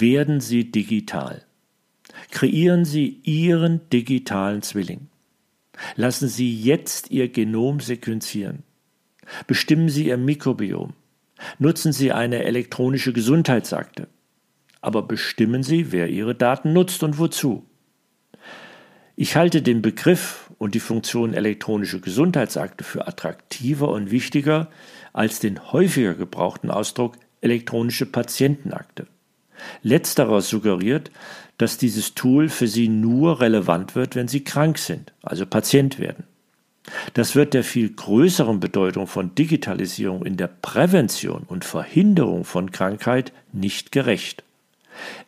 werden Sie digital. Kreieren Sie Ihren digitalen Zwilling. Lassen Sie jetzt Ihr Genom sequenzieren. Bestimmen Sie Ihr Mikrobiom. Nutzen Sie eine elektronische Gesundheitsakte. Aber bestimmen Sie, wer Ihre Daten nutzt und wozu. Ich halte den Begriff und die Funktion elektronische Gesundheitsakte für attraktiver und wichtiger als den häufiger gebrauchten Ausdruck elektronische Patientenakte. Letzterer suggeriert, dass dieses Tool für Sie nur relevant wird, wenn Sie krank sind, also Patient werden. Das wird der viel größeren Bedeutung von Digitalisierung in der Prävention und Verhinderung von Krankheit nicht gerecht.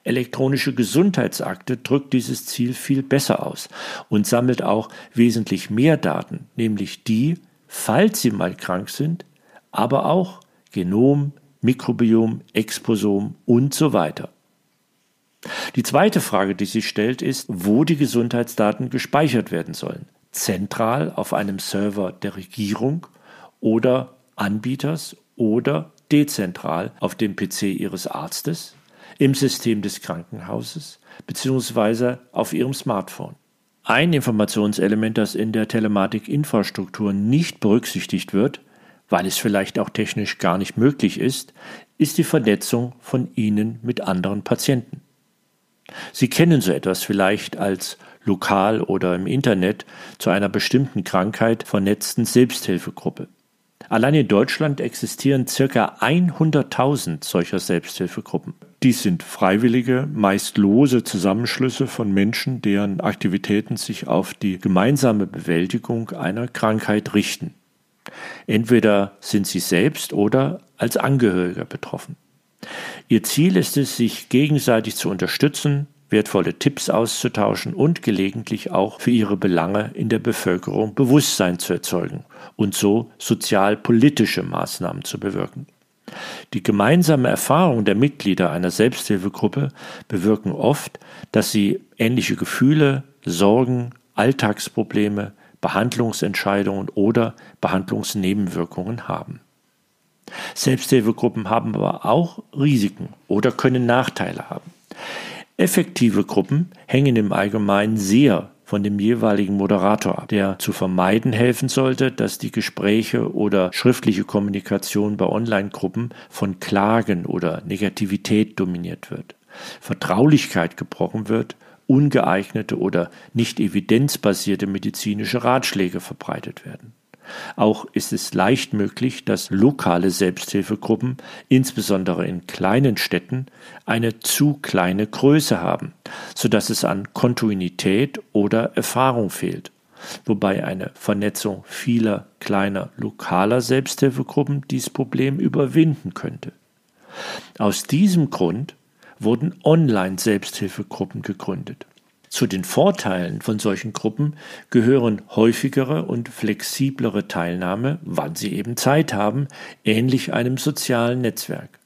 Elektronische Gesundheitsakte drückt dieses Ziel viel besser aus und sammelt auch wesentlich mehr Daten, nämlich die, falls Sie mal krank sind, aber auch Genom, Mikrobiom, Exposom und so weiter. Die zweite Frage, die sich stellt, ist, wo die Gesundheitsdaten gespeichert werden sollen. Zentral auf einem Server der Regierung oder Anbieters oder dezentral auf dem PC Ihres Arztes, im System des Krankenhauses bzw. auf Ihrem Smartphone. Ein Informationselement, das in der Telematikinfrastruktur nicht berücksichtigt wird, weil es vielleicht auch technisch gar nicht möglich ist, ist die Vernetzung von ihnen mit anderen Patienten. Sie kennen so etwas vielleicht als lokal oder im Internet zu einer bestimmten Krankheit vernetzten Selbsthilfegruppe. Allein in Deutschland existieren circa 100.000 solcher Selbsthilfegruppen. Dies sind freiwillige, meist lose Zusammenschlüsse von Menschen, deren Aktivitäten sich auf die gemeinsame Bewältigung einer Krankheit richten. Entweder sind sie selbst oder als Angehöriger betroffen. Ihr Ziel ist es, sich gegenseitig zu unterstützen, wertvolle Tipps auszutauschen und gelegentlich auch für ihre Belange in der Bevölkerung Bewusstsein zu erzeugen und so sozialpolitische Maßnahmen zu bewirken. Die gemeinsame Erfahrung der Mitglieder einer Selbsthilfegruppe bewirken oft, dass sie ähnliche Gefühle, Sorgen, Alltagsprobleme, Behandlungsentscheidungen oder Behandlungsnebenwirkungen haben. Selbsthilfegruppen haben aber auch Risiken oder können Nachteile haben. Effektive Gruppen hängen im Allgemeinen sehr von dem jeweiligen Moderator ab, der zu vermeiden helfen sollte, dass die Gespräche oder schriftliche Kommunikation bei Online-Gruppen von Klagen oder Negativität dominiert wird, Vertraulichkeit gebrochen wird ungeeignete oder nicht evidenzbasierte medizinische Ratschläge verbreitet werden. Auch ist es leicht möglich, dass lokale Selbsthilfegruppen, insbesondere in kleinen Städten, eine zu kleine Größe haben, so dass es an Kontinuität oder Erfahrung fehlt, wobei eine Vernetzung vieler kleiner lokaler Selbsthilfegruppen dies Problem überwinden könnte. Aus diesem Grund wurden Online-Selbsthilfegruppen gegründet. Zu den Vorteilen von solchen Gruppen gehören häufigere und flexiblere Teilnahme, wann sie eben Zeit haben, ähnlich einem sozialen Netzwerk.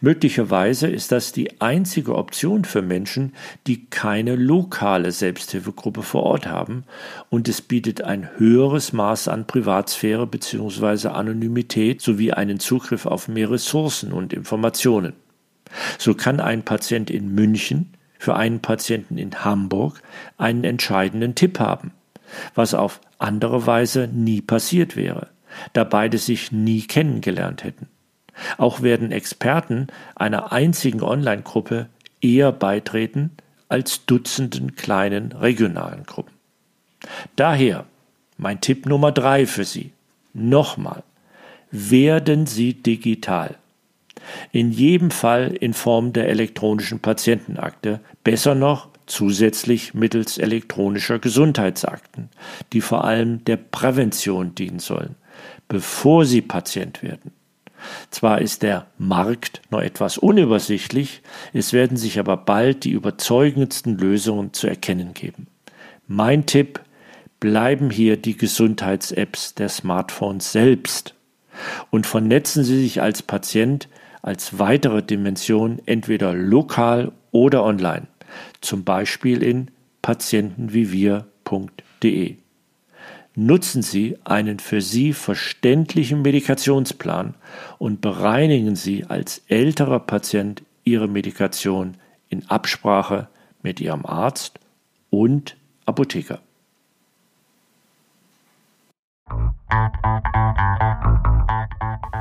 Möglicherweise ist das die einzige Option für Menschen, die keine lokale Selbsthilfegruppe vor Ort haben, und es bietet ein höheres Maß an Privatsphäre bzw. Anonymität sowie einen Zugriff auf mehr Ressourcen und Informationen. So kann ein Patient in München für einen Patienten in Hamburg einen entscheidenden Tipp haben, was auf andere Weise nie passiert wäre, da beide sich nie kennengelernt hätten. Auch werden Experten einer einzigen Online-Gruppe eher beitreten als Dutzenden kleinen regionalen Gruppen. Daher mein Tipp Nummer drei für Sie. Nochmal, werden Sie digital. In jedem Fall in Form der elektronischen Patientenakte, besser noch zusätzlich mittels elektronischer Gesundheitsakten, die vor allem der Prävention dienen sollen, bevor sie Patient werden. Zwar ist der Markt noch etwas unübersichtlich, es werden sich aber bald die überzeugendsten Lösungen zu erkennen geben. Mein Tipp, bleiben hier die Gesundheits-Apps der Smartphones selbst und vernetzen Sie sich als Patient als weitere Dimension entweder lokal oder online, zum Beispiel in patientenwiewir.de. Nutzen Sie einen für Sie verständlichen Medikationsplan und bereinigen Sie als älterer Patient Ihre Medikation in Absprache mit Ihrem Arzt und Apotheker.